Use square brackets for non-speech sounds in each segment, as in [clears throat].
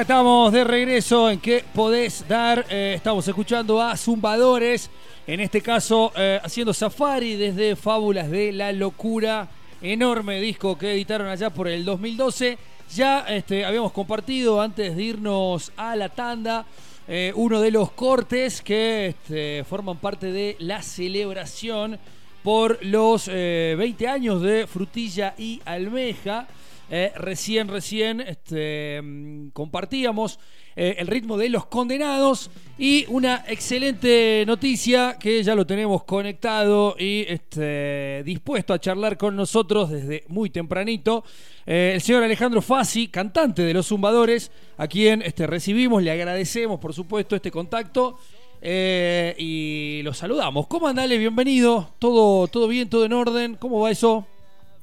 Estamos de regreso en qué podés dar. Eh, estamos escuchando a Zumbadores, en este caso eh, haciendo safari desde Fábulas de la Locura. Enorme disco que editaron allá por el 2012. Ya este, habíamos compartido antes de irnos a la tanda eh, uno de los cortes que este, forman parte de la celebración por los 20 años de Frutilla y Almeja. Eh, recién, recién este, mm, compartíamos eh, el ritmo de los condenados y una excelente noticia que ya lo tenemos conectado y este, dispuesto a charlar con nosotros desde muy tempranito. Eh, el señor Alejandro Fassi, cantante de Los Zumbadores, a quien este, recibimos, le agradecemos por supuesto este contacto. y lo saludamos. ¿Cómo andale? Bienvenido. ¿Todo, ¿Todo bien? ¿Todo en orden? ¿Cómo va eso?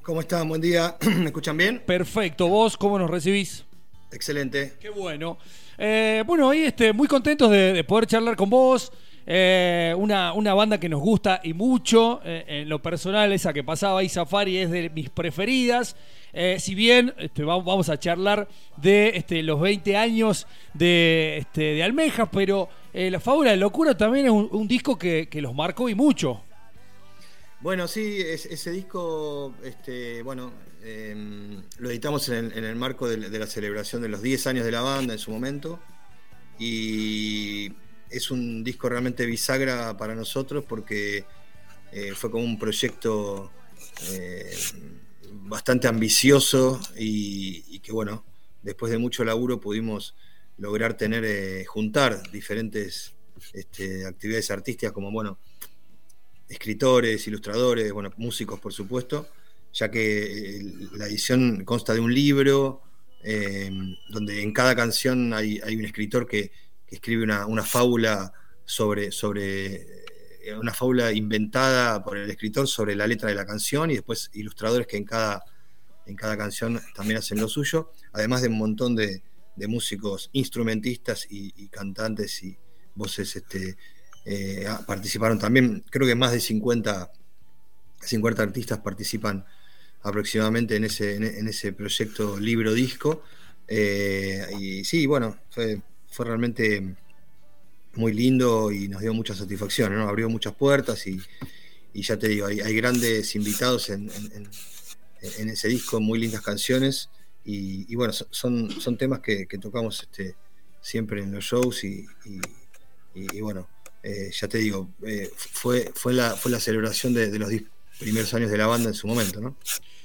¿Cómo están? Buen día. [clears throat] ¿Me escuchan bien? Perfecto. ¿Vos cómo nos recibís? Excelente. Qué bueno. Eh, bueno, ahí este, muy contentos de, poder charlar con vos. Eh, una, una, banda que nos gusta y mucho. Eh, en lo personal, esa que pasaba ahí, Safari, es de mis preferidas. si bien este, vamos a charlar de este, los 20 años de, este, de Almejas, pero La Fábula de Locura también es un, disco que, que los marcó y mucho. Bueno, sí, ese disco, este, bueno, em, lo editamos en el, marco de, la celebración de los 10 años de la banda en su momento. Y es un disco realmente bisagra para nosotros porque eh, fue como un proyecto eh, bastante ambicioso y, que, bueno, después de mucho laburo pudimos lograr tener, eh, juntar diferentes este, actividades artísticas como, bueno, escritores, ilustradores, bueno, músicos por supuesto, ya que eh, la edición consta de un libro eh, donde en cada canción hay, un escritor que, escribe una, fábula sobre, sobre eh, una fábula inventada por el escritor sobre la letra de la canción y después ilustradores que en cada, en cada canción también hacen lo suyo, además de un montón de, músicos instrumentistas y, y, cantantes y voces este, eh, ah, participaron también, creo que más de 50, 50 artistas participan aproximadamente en ese, en, ese proyecto libro-disco. Eh, y sí, bueno, fue, fue realmente muy lindo y nos dio mucha satisfacción, ¿no? abrió muchas puertas y, ya te digo, hay, grandes invitados en, ese disco, muy lindas canciones y, bueno, son, son temas que, tocamos este, siempre en los shows y, y bueno, eh, ya te digo, eh, fue, fue, la, fue la celebración de, los primeros años de la banda en su momento, ¿no?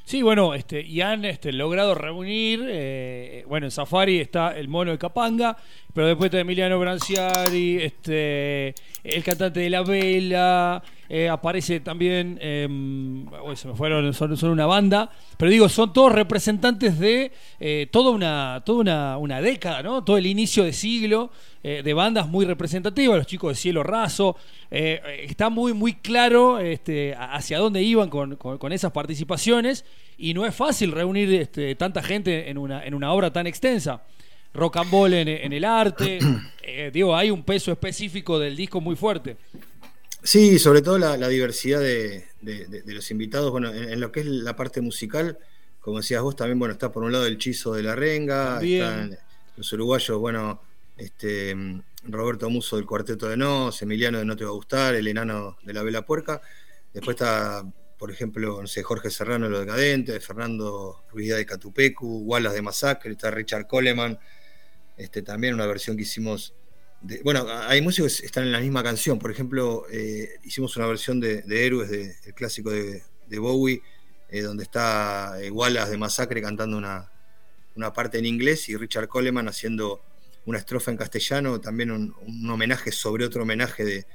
Sí, bueno, este, y han este, logrado reunir, eh, bueno, en Safari está el mono de Capanga, pero después está Emiliano Branciari, este, el cantante de La Vela, eh, aparece también, em, se me fueron, son, una banda, pero digo, son todos representantes de eh, toda, una, toda una, década, ¿no? Todo el inicio de siglo de bandas muy representativas, los chicos de Cielo Raso, está muy, muy claro este, hacia dónde iban con, con esas participaciones y no es fácil reunir este, tanta gente en una, en una obra tan extensa. Rock and roll en, el arte, [coughs] eh, digo, hay un peso específico del disco muy fuerte. Sí, sobre todo la, diversidad de, los invitados, bueno, en, lo que es la parte musical, como decías vos, también, bueno, está por un lado el Chizo de la Renga, están los uruguayos, bueno, este Roberto Muso del Cuarteto de Nos, Emiliano de No Te Va a Gustar, el enano de la Vela Puerca, después está por ejemplo, no sé, Jorge Serrano de Lo Decadente, Fernando Ruidad de Catupecu, Wallace de Masacre, está Richard Coleman, este, también una versión que hicimos. Bueno, hay músicos que están en la misma canción. Por ejemplo, eh, hicimos una versión de, Héroes, del clásico de, Bowie, eh, donde está eh, Wallace de Masacre cantando una, parte en inglés y Richard Coleman haciendo una estrofa en castellano, también un homenaje sobre otro homenaje de,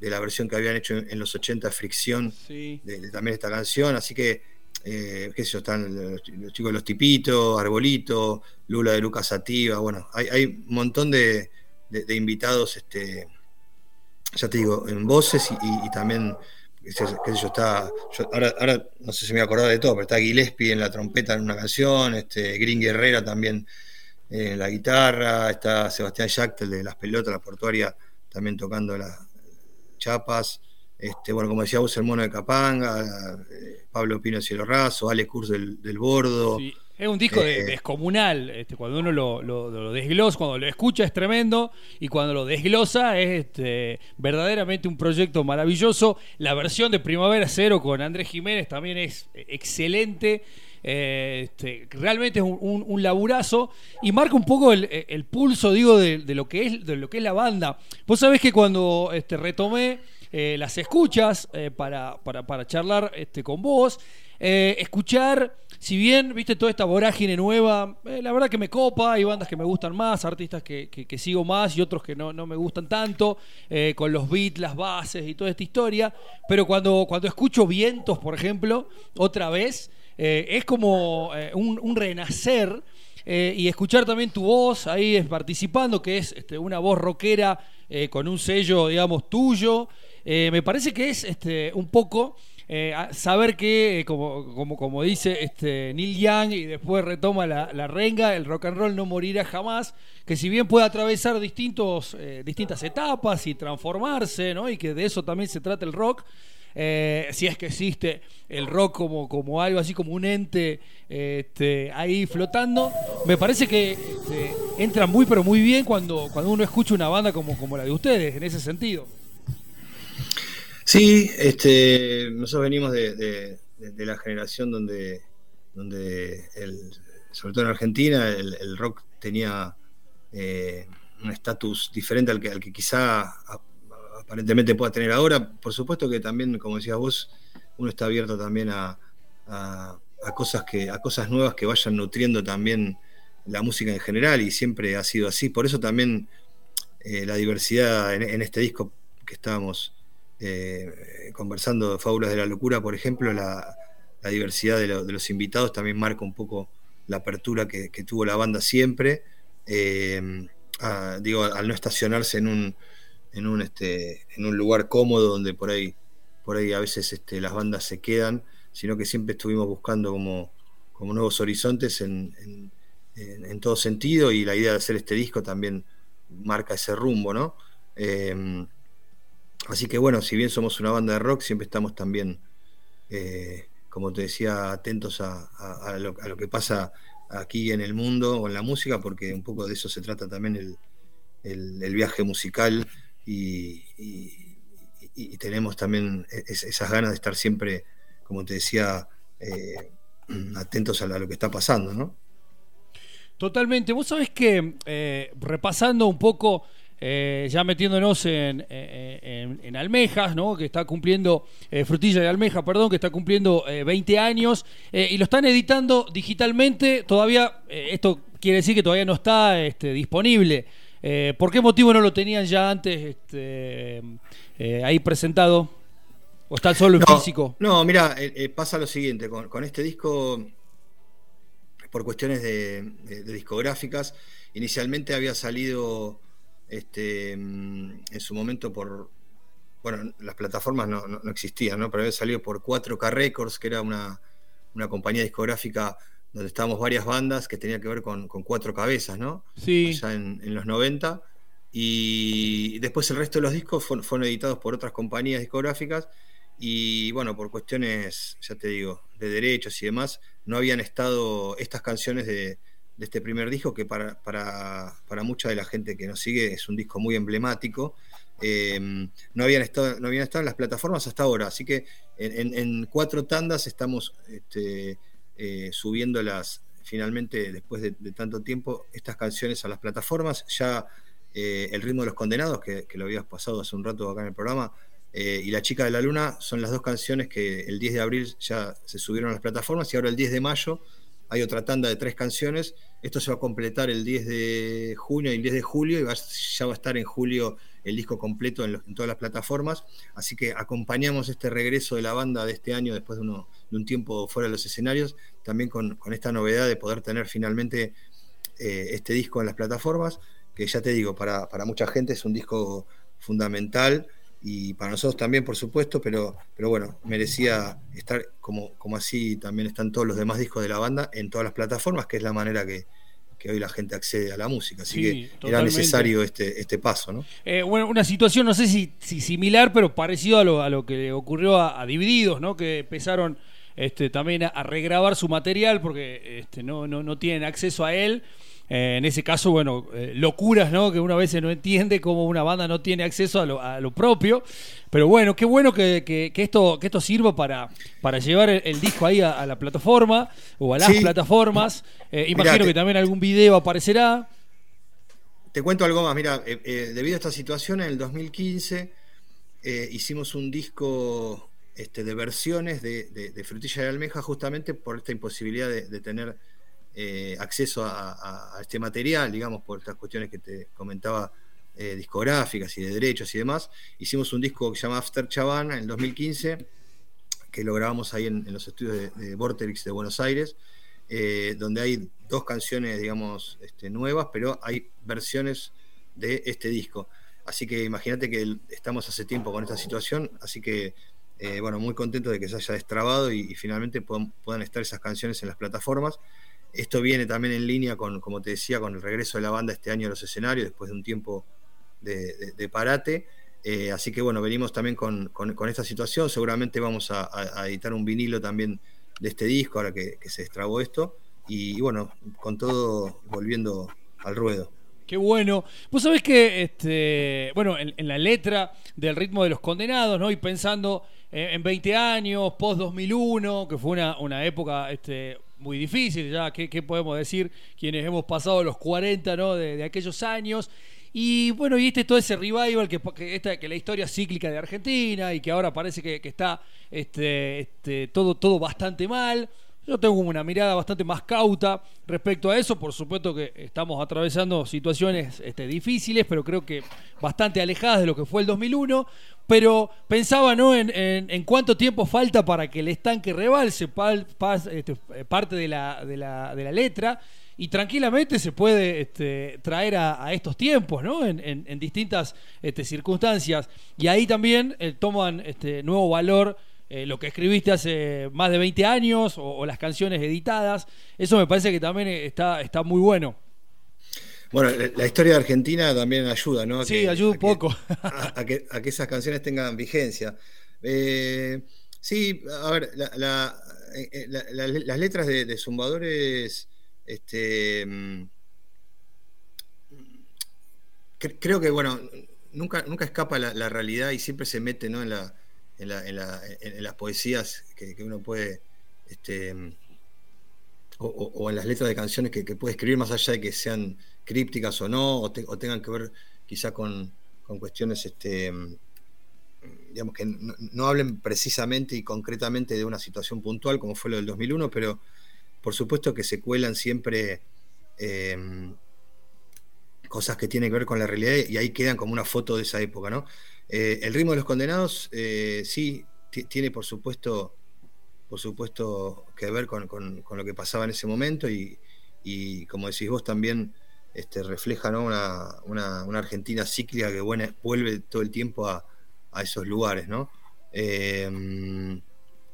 de la versión que habían hecho en, los 80, Fricción, de, también esta canción. Así que, eh, qué sé yo, están los, chicos de Los Tipitos, Arbolito, Lula de Lucas Sativa. Bueno, hay, un montón de, invitados, este, ya te digo, en voces y, también. Qué está. ahora, no sé si me voy a acordar de todo, pero está Gillespie en la trompeta en una canción, este, Green Guerrera también en la guitarra, está Sebastián Yactel de las pelotas, la portuaria, también tocando la, Chapas, este, bueno, como decía vos, el mono de Capanga, eh, Pablo Pino Cielo Raso, Ale Kurz del, Bordo, Es un disco eh, descomunal, este, cuando uno lo, desglosa, cuando lo escucha es tremendo y cuando lo desglosa es este, verdaderamente un proyecto maravilloso. La versión de Primavera Cero con Andrés Jiménez también es excelente. Eh, este, realmente es un, laburazo y marca un poco el, pulso, digo, de, lo que es, de lo que es la banda. Vos sabés que cuando este, retomé eh, las escuchas para, para, para, charlar este, con vos, escuchar si bien, viste, toda esta vorágine nueva, eh, la verdad que me copa, hay bandas que me gustan más, artistas que, sigo más y otros que no, me gustan tanto, eh, con los beats, las bases y toda esta historia, pero cuando, cuando escucho vientos, por ejemplo, otra vez, eh, es como un, renacer. y escuchar también tu voz ahí participando, que es este, una voz rockera con un sello, digamos, tuyo. me parece que es este, un poco eh, saber que, eh, como, como, como, dice este Neil Young y después retoma la, renga, el rock and roll no morirá jamás, que si bien puede atravesar distintos, eh, distintas etapas y transformarse, ¿no? y que de eso también se trata el rock, si es que existe el rock como, como algo así como un ente este, ahí flotando, me parece que este, entra muy pero muy bien cuando, cuando uno escucha una banda como, como la de ustedes, en ese sentido. Sí, este, nosotros venimos de, la generación donde, donde el, sobre todo en Argentina, el, rock tenía eh, un estatus diferente al que, al que quizá aparentemente pueda tener ahora. Por supuesto que también, como decías vos, uno está abierto también a, cosas que, a cosas nuevas que vayan nutriendo también la música en general, y siempre ha sido así. Por eso también eh, la diversidad en, este disco que estábamos eh, conversando de Fábulas de la Locura, por ejemplo, la, diversidad de, los invitados también marca un poco la apertura que, tuvo la banda siempre. Eh, digo, al no estacionarse este, en un lugar cómodo donde por ahí, por ahí a veces este, las bandas se quedan, sino que siempre estuvimos buscando como, como nuevos horizontes en, todo sentido y la idea de hacer este disco también marca ese rumbo, ¿no? Eh, Así que bueno, si bien somos una banda de rock, siempre estamos también, eh, como te decía, atentos a, lo, que pasa aquí en el mundo o en la música, porque un poco de eso se trata también el, viaje musical y, tenemos también e, esas ganas de estar siempre, como te decía, eh, [clears throat] atentos a, lo que está pasando, ¿no? Totalmente. Vos sabés que, eh, repasando un poco eh, ya metiéndonos en, en, almejas, ¿no? que está cumpliendo, eh, frutilla de almeja, perdón, que está cumpliendo 20 eh, años, y lo están editando digitalmente, todavía, esto quiere decir que todavía no está este, disponible. ¿Por qué motivo no lo tenían ya antes este, ahí presentado? ¿O está solo en físico? No, mira, pasa lo siguiente, con, este disco, por cuestiones de discográficas, inicialmente había salido este, mm, en su momento por, bueno, las plataformas no, existían, ¿no? pero había salido por 4K Records, que era una, compañía discográfica donde estábamos varias bandas que tenía que ver con, cuatro cabezas, ¿no? Sí. Ya en, los 90. Y después el resto de los discos fueron, editados por otras compañías discográficas y bueno, por cuestiones, ya te digo, de derechos y demás, no habían estado estas canciones de, de este primer disco, que para, para, mucha de la gente que nos sigue es un disco muy emblemático. Eh, no, habían estado, no habían estado en las plataformas hasta ahora, así que en, cuatro tandas estamos este, eh, subiéndolas finalmente, después de, tanto tiempo, estas canciones a las plataformas. Ya eh, El ritmo de los condenados, que, lo habías pasado hace un rato acá en el programa, y La chica de la luna son las dos canciones que el 10 de abril ya se subieron a las plataformas y ahora el 10 de mayo hay otra tanda de tres canciones. Esto se va a completar el 10 de junio y el 10 de julio y ya va a estar en julio el disco completo en, todas las plataformas. Así que acompañamos este regreso de la banda de este año después de, un tiempo fuera de los escenarios, también con, esta novedad de poder tener finalmente eh, este disco en las plataformas, que ya te digo, para, para mucha gente es un disco fundamental y para nosotros también, por supuesto, pero, pero bueno, merecía estar como, como así también están todos los demás discos de la banda en todas las plataformas, que es la manera que, hoy la gente accede a la música. Así que era necesario este, este paso, ¿no? Eh, bueno, una situación, no sé si, si, similar, pero parecido a lo, a lo que ocurrió a, Divididos, ¿no? Que empezaron este, también a, regrabar su material porque este, no, no, no tienen acceso a él. Eh, en ese caso, bueno, eh, locuras, ¿no? Que una vez no entiende cómo una banda no tiene acceso a lo, propio. Pero bueno, qué bueno que, esto, que esto sirva para, para llevar el, disco ahí a, la plataforma o a las plataformas. Eh, imagino que también algún video aparecerá. Te cuento algo más, mira, debido a esta situación, en el 2015 hicimos un disco este, de versiones de, Frutilla de Almeja justamente por esta imposibilidad de tener eh, acceso a, este material, digamos, por estas cuestiones que te comentaba eh, discográficas y de derechos y demás. Hicimos un disco que se llama After Chavana en el 2015, que lo grabamos ahí en, los estudios de, Vortex de Buenos Aires, eh, donde hay dos canciones, digamos, este, nuevas, pero hay versiones de este disco. Así que imagínate que estamos hace tiempo con esta situación, así que bueno, muy contento de que se haya destrabado y, finalmente puedan, estar esas canciones en las plataformas. Esto viene también en línea con, como te decía, con el regreso de la banda este año a los escenarios, después de un tiempo de, parate. Eh, así que bueno, venimos también con, esta situación. Seguramente vamos a, editar un vinilo también de este disco, ahora que, se destrabó esto. Y, bueno, con todo volviendo al ruedo. Qué bueno. Vos sabés que, este, bueno, en, la letra del ritmo de los condenados, ¿no? Y pensando en 20 años, post 2001, que fue una, una época este, muy difícil, ya, ¿qué, podemos decir quienes hemos pasado los 40 ¿no? de, aquellos años? Y bueno, y este todo ese revival que, que, que la historia cíclica de Argentina y que ahora parece que, está este, este, todo, todo bastante mal. Yo tengo una mirada bastante más cauta respecto a eso. Por supuesto que estamos atravesando situaciones este, difíciles, pero creo que bastante alejadas de lo que fue el 2001 pero pensaba ¿no? en, cuánto tiempo falta para que el estanque rebalse este, parte de la, de, la, de la, letra y tranquilamente se puede este, traer a, estos tiempos ¿no? en, distintas este, circunstancias y ahí también eh, toman este, nuevo valor eh, lo que escribiste hace más de 20 años o, las canciones editadas eso me parece que también está, está muy bueno bueno, la historia de Argentina también ayuda, ¿no? sí, ayuda un poco. a, que, esas canciones tengan vigencia. Eh, sí, a ver, eh, eh, las letras de, Zumbadores, este, mm, creo que, bueno, nunca, nunca escapa la, realidad y siempre se mete ¿no? en, la, en, las poesías que, uno puede... Este, o, en las letras de canciones que, que puede escribir más allá de que sean crípticas o no, o, tengan que ver quizá con, cuestiones, este, digamos, que no, hablen precisamente y concretamente de una situación puntual como fue lo del 2001, pero por supuesto que se cuelan siempre em, cosas que tienen que ver con la realidad y ahí quedan como una foto de esa época, ¿no? Eh, el ritmo de los condenados eh, sí tiene por supuesto por supuesto que ver con, lo que pasaba en ese momento y, y como decís vos también este, refleja una, Argentina cíclica que vuelve todo el tiempo a, esos lugares. Eh,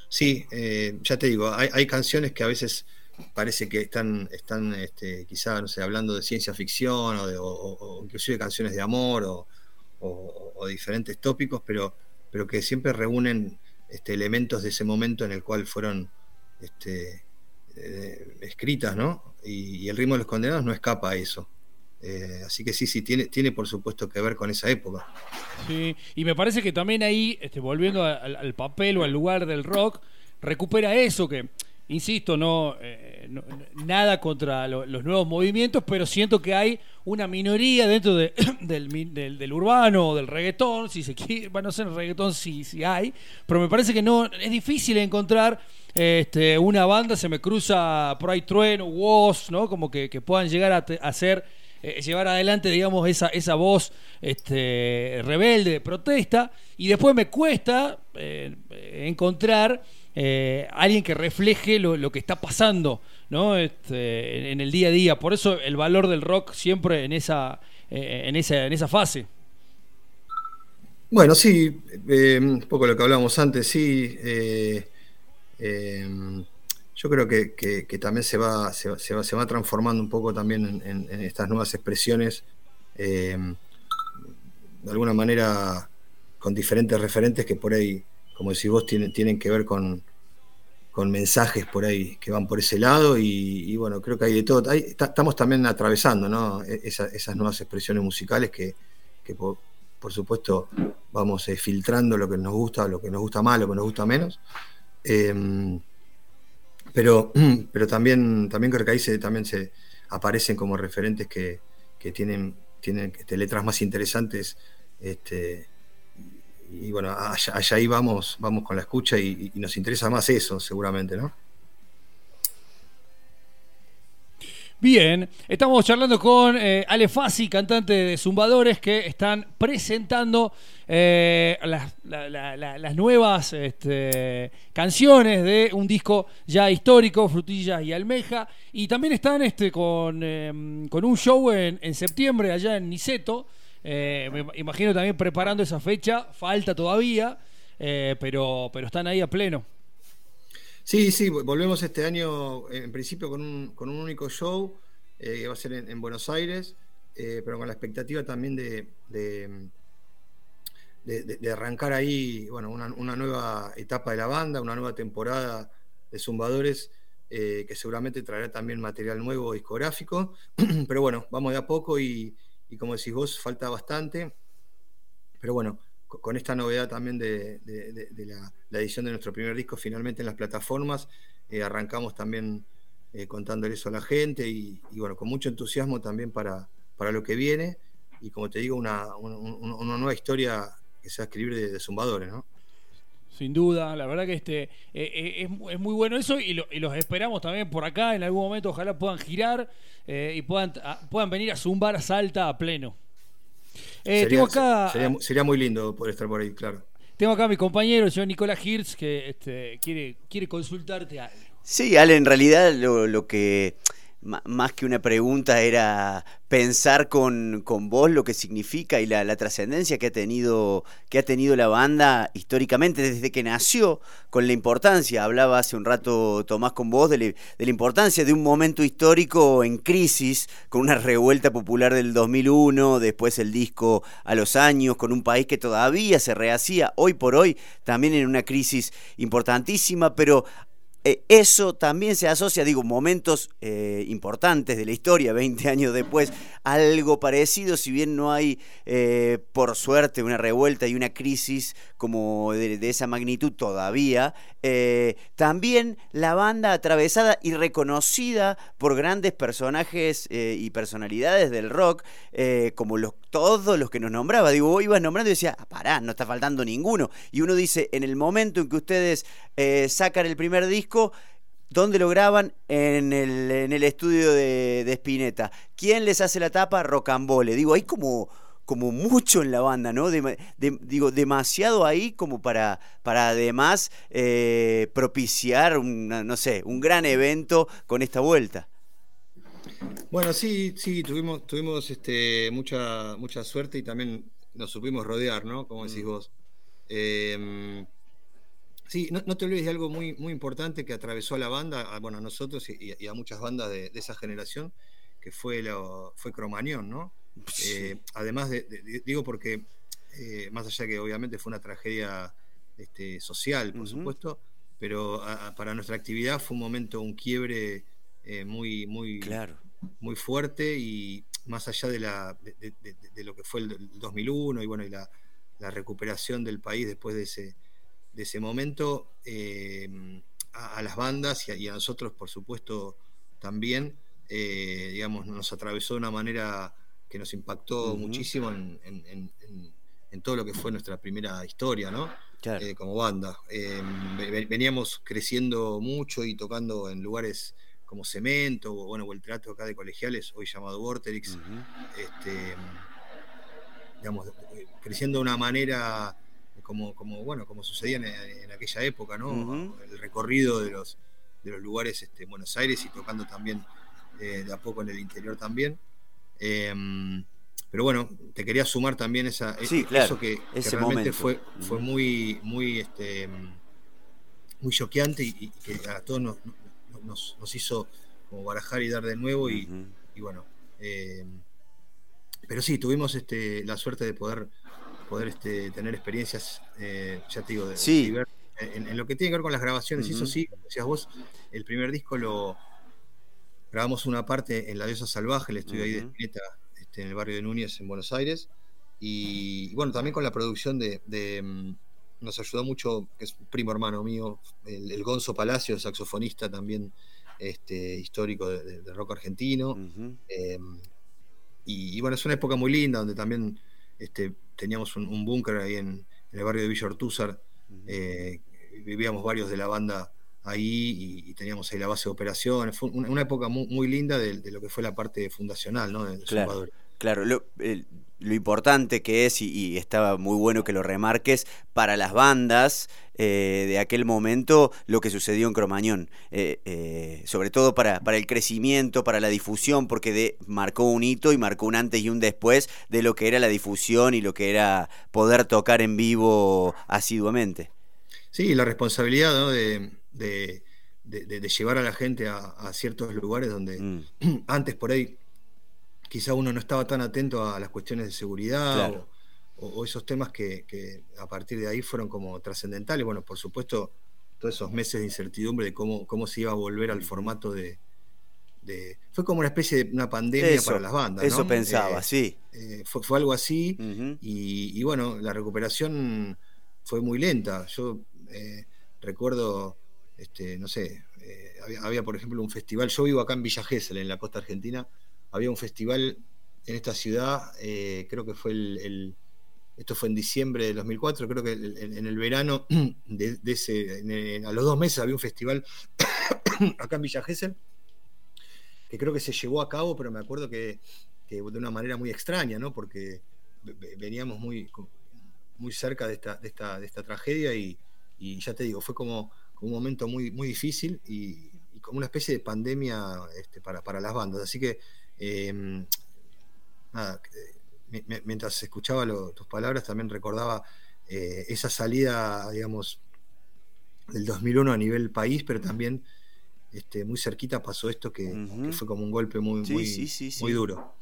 sí, eh, ya te digo, hay, canciones que a veces parece que están, están este, quizá, no sé, hablando de ciencia ficción o, de, inclusive canciones de amor o, diferentes tópicos, pero, pero que siempre reúnen este, elementos de ese momento en el cual fueron este, eh, escritas, ¿no? Y, el ritmo de los condenados no escapa a eso. Eh, así que sí, sí, tiene, tiene por supuesto que ver con esa época. Sí, y me parece que también ahí, este, volviendo al, papel o al lugar del rock, recupera eso que, insisto, no, eh, nada contra los nuevos movimientos, pero siento que hay una minoría dentro de, [coughs] del, urbano o del reggaetón, si se quiere, bueno, no sé, el reggaetón sí, sí hay, pero me parece que no, es difícil encontrar este, una banda, se me cruza por ahí Trueno, Woz, ¿no? Como que, puedan llegar a, hacer eh, llevar adelante, digamos, esa, esa voz este, rebelde, de protesta, y después me cuesta eh, encontrar eh, alguien que refleje lo, que está pasando ¿no? Este, en, el día a día. Por eso el valor del rock siempre en esa, en esa, en esa fase. Bueno, sí, un poco lo que hablábamos antes, sí yo creo que, también se va, se, va, transformando un poco también en, estas nuevas expresiones, eh, de alguna manera con diferentes referentes que por ahí, como decís vos, tienen, tienen que ver con, con mensajes por ahí que van por ese lado y, bueno, creo que hay de todo. estamos también atravesando. E, esas nuevas expresiones musicales que, por, supuesto vamos eh, filtrando lo que nos gusta, lo que nos gusta más, lo que nos gusta menos. Em, pero, [clears throat] pero también, también creo que ahí se, también se aparecen como referentes que, tienen, tienen este, letras más interesantes. Este, y bueno, allá, ahí vamos, vamos con la escucha y, nos interesa más eso, seguramente, ¿no? Bien, estamos charlando con eh, Ale Fassi, cantante de Zumbadores, que están presentando eh, las, nuevas este, canciones de un disco ya histórico, Frutillas y Almeja, y también están este, con, con un show en, en septiembre allá en Niceto. Eh, me imagino también preparando esa fecha, falta todavía, eh, pero, pero están ahí a pleno. Sí, sí, volvemos este año en principio con un, con un único show, eh, que va a ser en, Buenos Aires, pero con la expectativa también de, de, arrancar ahí bueno, una, una, nueva etapa de la banda, una nueva temporada de Zumbadores. que seguramente traerá también material nuevo discográfico, [clears throat] pero bueno, vamos de a poco y, y como decís vos, falta bastante. Pero bueno, con esta novedad también de, la, edición de nuestro primer disco finalmente en las plataformas, eh, arrancamos también eh, contándole eso a la gente y, bueno, con mucho entusiasmo también para, para lo que viene y como te digo, una, nueva historia que se va a escribir de, zumbadores, ¿no? Sin duda, la verdad que este eh, es, muy bueno eso y, los esperamos también por acá en algún momento, ojalá puedan girar eh, y puedan, puedan venir a zumbar a Salta a pleno. Eh, sería, acá, sería, muy lindo poder estar por ahí, claro. Tengo acá a mi compañero, el señor Nicolás Hirsch, que este, quiere, quiere consultarte algo. Sí, Ale, en realidad lo, lo que más que una pregunta era pensar con, vos lo que significa y la, trascendencia que ha tenido que ha tenido la banda históricamente desde que nació con la importancia. Hablaba hace un rato Tomás con vos de, la importancia de un momento histórico en crisis con una revuelta popular del 2001 después el disco a los años con un país que todavía se rehacía hoy por hoy también en una crisis importantísima pero eh, eso también se asocia, digo, momentos eh, importantes de la historia, [laughs] 20 años después, algo parecido, si bien no hay, eh, por suerte, una revuelta y una crisis como de, esa magnitud todavía, también la banda atravesada y reconocida por grandes personajes y personalidades del rock, como los, todos los que nos nombraba, digo, vos ibas nombrando y decía, ah, pará, no está faltando ninguno, y uno dice, en el momento en que ustedes sacan el primer disco, ¿Dónde lo graban? En el, en el estudio de, Spinetta. ¿Quién les hace la tapa? Rocambole. Digo, hay como, como mucho en la banda, ¿no? digo, demasiado ahí como para, para además eh, propiciar, no sé, un gran evento con esta vuelta. Bueno, sí, sí, tuvimos, tuvimos este, mucha, mucha suerte y también nos supimos rodear, ¿no? Como decís mm. vos. Eh, Sí, no, te olvides de algo muy, muy importante que atravesó a la banda, a, bueno, a nosotros y, a muchas bandas de, esa generación, que fue, lo, fue Cromañón, ¿no? Eh, además, de, digo porque, eh, más allá que obviamente fue una tragedia este, social, por supuesto, pero para nuestra actividad fue un momento, un quiebre eh, muy, muy, claro. muy fuerte y más allá de, la, de, lo que fue el, 2001 y bueno, y la, la recuperación del país después de ese de ese momento eh, a, las bandas y a, nosotros, por supuesto, también, eh, digamos, nos atravesó de una manera que nos impactó muchísimo en, todo lo que fue nuestra primera historia, ¿no? Como banda. veníamos creciendo mucho y tocando en lugares como Cemento, o bueno, o el teatro acá de colegiales, hoy llamado Vorterix, este, digamos, creciendo de una manera como, como, bueno, como sucedía en, aquella época, ¿no? El recorrido de los, de los lugares este, en Buenos Aires y tocando también eh, de a poco en el interior también. Em, pero bueno, te quería sumar también esa, e, eso que, realmente fue, fue muy, muy, este, muy choqueante y, que a todos nos, nos, hizo como barajar y dar de nuevo y, bueno. Em, pero sí, tuvimos este, la suerte de poder poder este, tener experiencias, eh, ya te digo, de, sí. en, lo que tiene que ver con las grabaciones, y eso sí, como decías vos, el primer disco lo grabamos una parte en La Diosa Salvaje, el estudio ahí de Spinetta, este, en el barrio de Núñez, en Buenos Aires. Y, bueno, también con la producción de, mm, nos ayudó mucho, que es un primo hermano mío, el, Gonzo Palacio, saxofonista también este, histórico de, rock argentino. Em, y, bueno, es una época muy linda donde también este, teníamos un, búnker ahí en, el barrio de Villa Ortúzar. Eh, vivíamos varios de la banda ahí y, teníamos ahí la base de operaciones. Fue una, época muy, linda de, lo que fue la parte fundacional ¿no? de, claro, Claro, lo, importante que es, y, estaba muy bueno que lo remarques, para las bandas eh, de aquel momento, lo que sucedió en Cromañón. Eh, eh, sobre todo para, para el crecimiento, para la difusión, porque de, marcó un hito y marcó un antes y un después de lo que era la difusión y lo que era poder tocar en vivo asiduamente. Sí, la responsabilidad ¿no? de de, llevar a la gente a, ciertos lugares donde mm. [clears throat] antes por ahí quizá uno no estaba tan atento a las cuestiones de seguridad o, esos temas que, a partir de ahí fueron como trascendentales. Bueno, por supuesto, todos esos meses de incertidumbre de cómo, cómo se iba a volver al formato de, fue como una especie de una pandemia para las bandas. Eso pensaba, eh, sí. Eh, fue, algo así y, bueno, la recuperación fue muy lenta. Yo eh, recuerdo este, no sé, eh, había, por ejemplo un festival, yo vivo acá en Villa Gesell, en la costa argentina, había un festival en esta ciudad, eh, creo que fue el, esto fue en diciembre de 2004, creo que en, el verano [clears throat] de, ese, a los dos meses había un festival [clears throat] acá en Villa Gesell, que creo que se llevó a cabo, pero me acuerdo que, de una manera muy extraña, ¿no? Porque veníamos muy, muy cerca de esta, de esta, de esta tragedia y, y ya te digo, fue como un momento muy, muy difícil y, como una especie de pandemia este, para, para, las bandas. Así que, em, nada, mientras escuchaba tus palabras, también recordaba eh, esa salida, digamos, del 2001 a nivel país, pero también este, muy cerquita pasó esto que, fue como un golpe muy, muy, muy duro.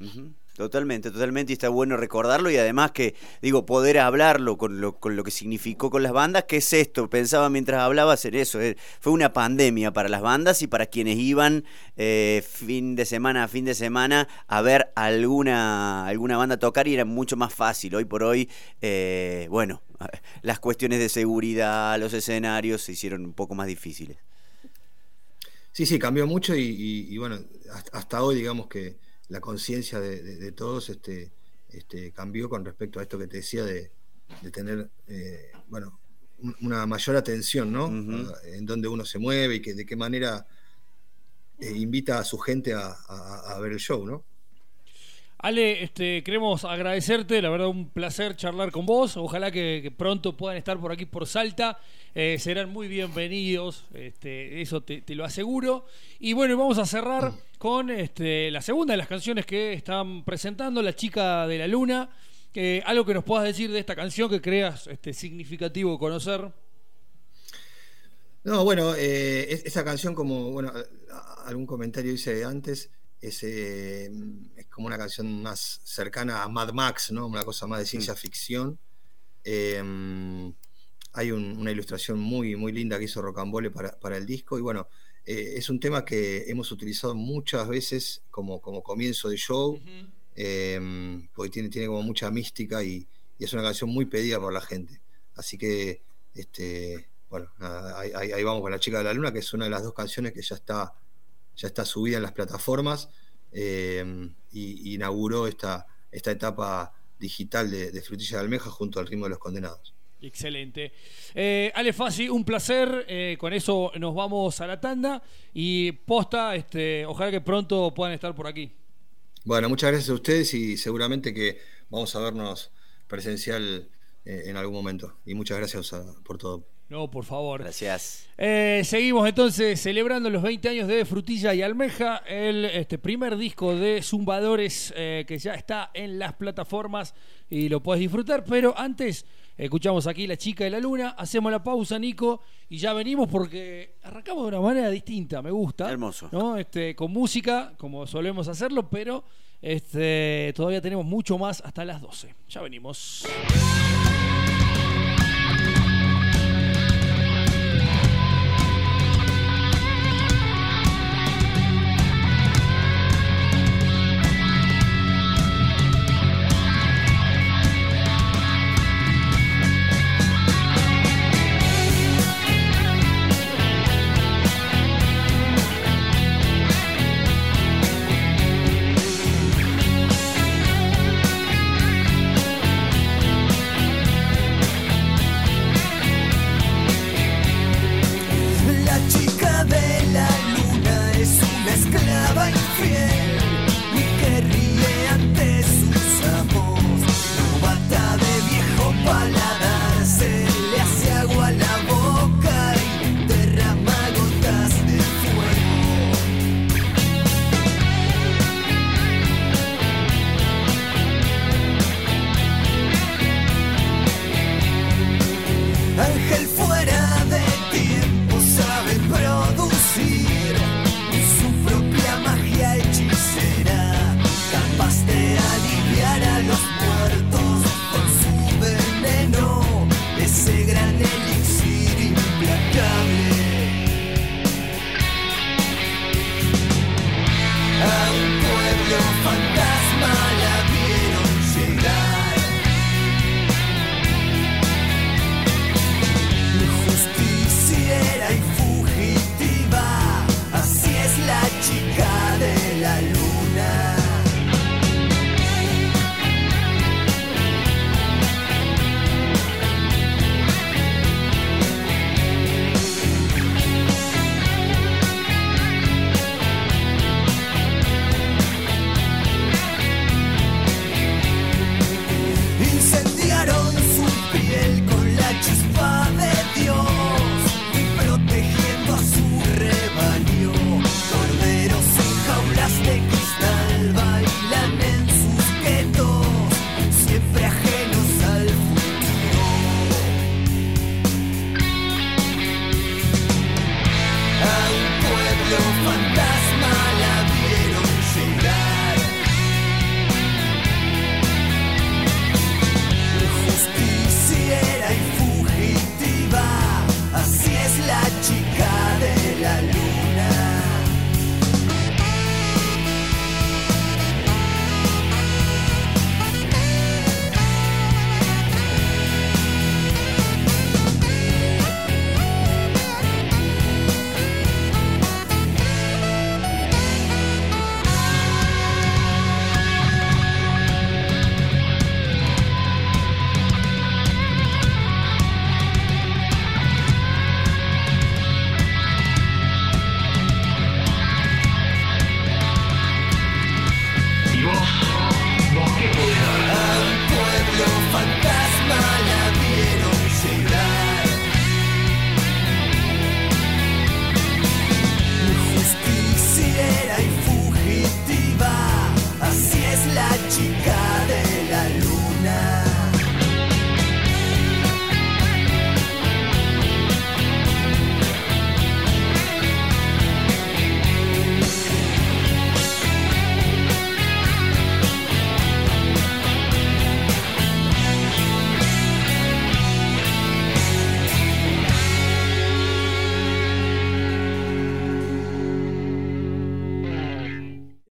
Totalmente, totalmente, y está bueno recordarlo y además que, digo, poder hablarlo con lo, con lo que significó con las bandas, que es esto, pensaba mientras hablaba hacer eso, eh, fue una pandemia para las bandas y para quienes iban eh, fin de semana a fin de semana a ver alguna, alguna banda tocar y era mucho más fácil, hoy por hoy, eh, bueno, [laughs] las cuestiones de seguridad, los escenarios se hicieron un poco más difíciles. Sí, sí, cambió mucho y, bueno, hasta hoy digamos que la conciencia de, todos este, este, cambió con respecto a esto que te decía de, tener, eh, bueno, una mayor atención, ¿no? en dónde uno se mueve y que, de qué manera eh, invita a su gente a, ver el show, ¿no? Ale, este, queremos agradecerte, la verdad un placer charlar con vos. Ojalá que, pronto puedan estar por aquí por Salta. Eh, serán muy bienvenidos, este, eso te, lo aseguro. Y bueno, vamos a cerrar con este, la segunda de las canciones que están presentando, La Chica de la Luna. algo que nos puedas decir de esta canción que creas este, significativo conocer. No, bueno, eh, esa canción, como bueno, algún comentario hice antes, es, eh, es, como una canción más cercana a Mad Max, ¿no? Una cosa más de ciencia mm. ficción. Em, hay una ilustración muy, muy linda que hizo Rocambole para, para el disco. Y bueno, eh, es un tema que hemos utilizado muchas veces como, como comienzo de show, em, porque tiene, tiene como mucha mística y, es una canción muy pedida por la gente. Así que, este, bueno, ahí, ahí, vamos con La Chica de la Luna, que es una de las dos canciones que ya está ya está subida en las plataformas eh, y, inauguró esta, esta etapa digital de, Frutilla de Almeja junto al ritmo de los condenados. Excelente. Eh, Ale Fassi, un placer. Eh, con eso nos vamos a la tanda y posta, este, ojalá que pronto puedan estar por aquí. Bueno, muchas gracias a ustedes y seguramente que vamos a vernos presencial en algún momento. Y muchas gracias por todo. No, por favor. Gracias. Eh, seguimos entonces celebrando los 20 años de Frutilla y Almeja, el este, primer disco de Zumbadores eh, que ya está en las plataformas y lo puedes disfrutar. Pero antes, escuchamos aquí La Chica de la Luna, hacemos la pausa, Nico, y ya venimos porque arrancamos de una manera distinta, me gusta. Hermoso. ¿no? Este, con música, como solemos hacerlo, pero este, todavía tenemos mucho más hasta las 12. Ya venimos. y hará los muertos.